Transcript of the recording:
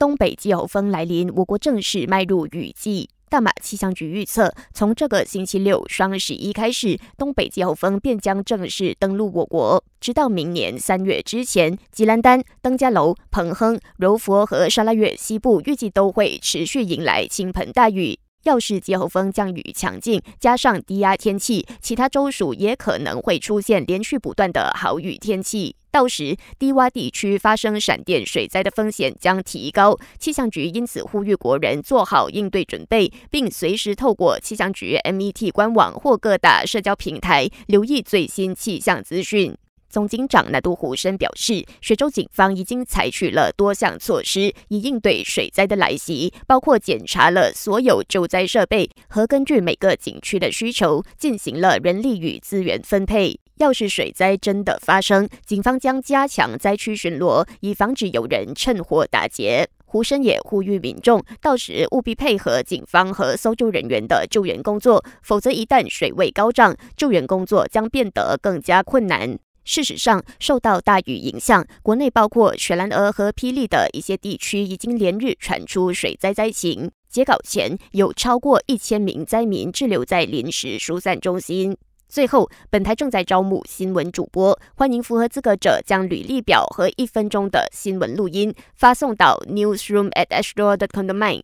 东北季候风来临，我国正式迈入雨季。大马气象局预测，从这个星期六双十一开始，东北季候风便将正式登陆我国。直到明年三月之前，吉兰丹、登嘉楼、彭亨、柔佛和沙拉越西部预计都会持续迎来倾盆大雨。要是季候风降雨强劲，加上低压天气，其他州属也可能会出现连续不断的好雨天气。到时，低洼地区发生闪电水灾的风险将提高。气象局因此呼吁国人做好应对准备，并随时透过气象局 MET 官网或各大社交平台留意最新气象资讯。总警长南都胡生表示，雪州警方已经采取了多项措施，以应对水灾的来袭，包括检查了所有救灾设备和根据每个景区的需求进行了人力与资源分配。要是水灾真的发生，警方将加强灾区巡逻，以防止有人趁火打劫。胡生也呼吁民众，到时务必配合警方和搜救人员的救援工作，否则一旦水位高涨，救援工作将变得更加困难。事实上，受到大雨影响，国内包括雪兰莪和霹雳的一些地区已经连日传出水灾灾情。截稿前，有超过一千名灾民滞留在临时疏散中心。最后，本台正在招募新闻主播，欢迎符合资格者将履历表和一分钟的新闻录音发送到 newsroom at ashdoor dot com 的 main。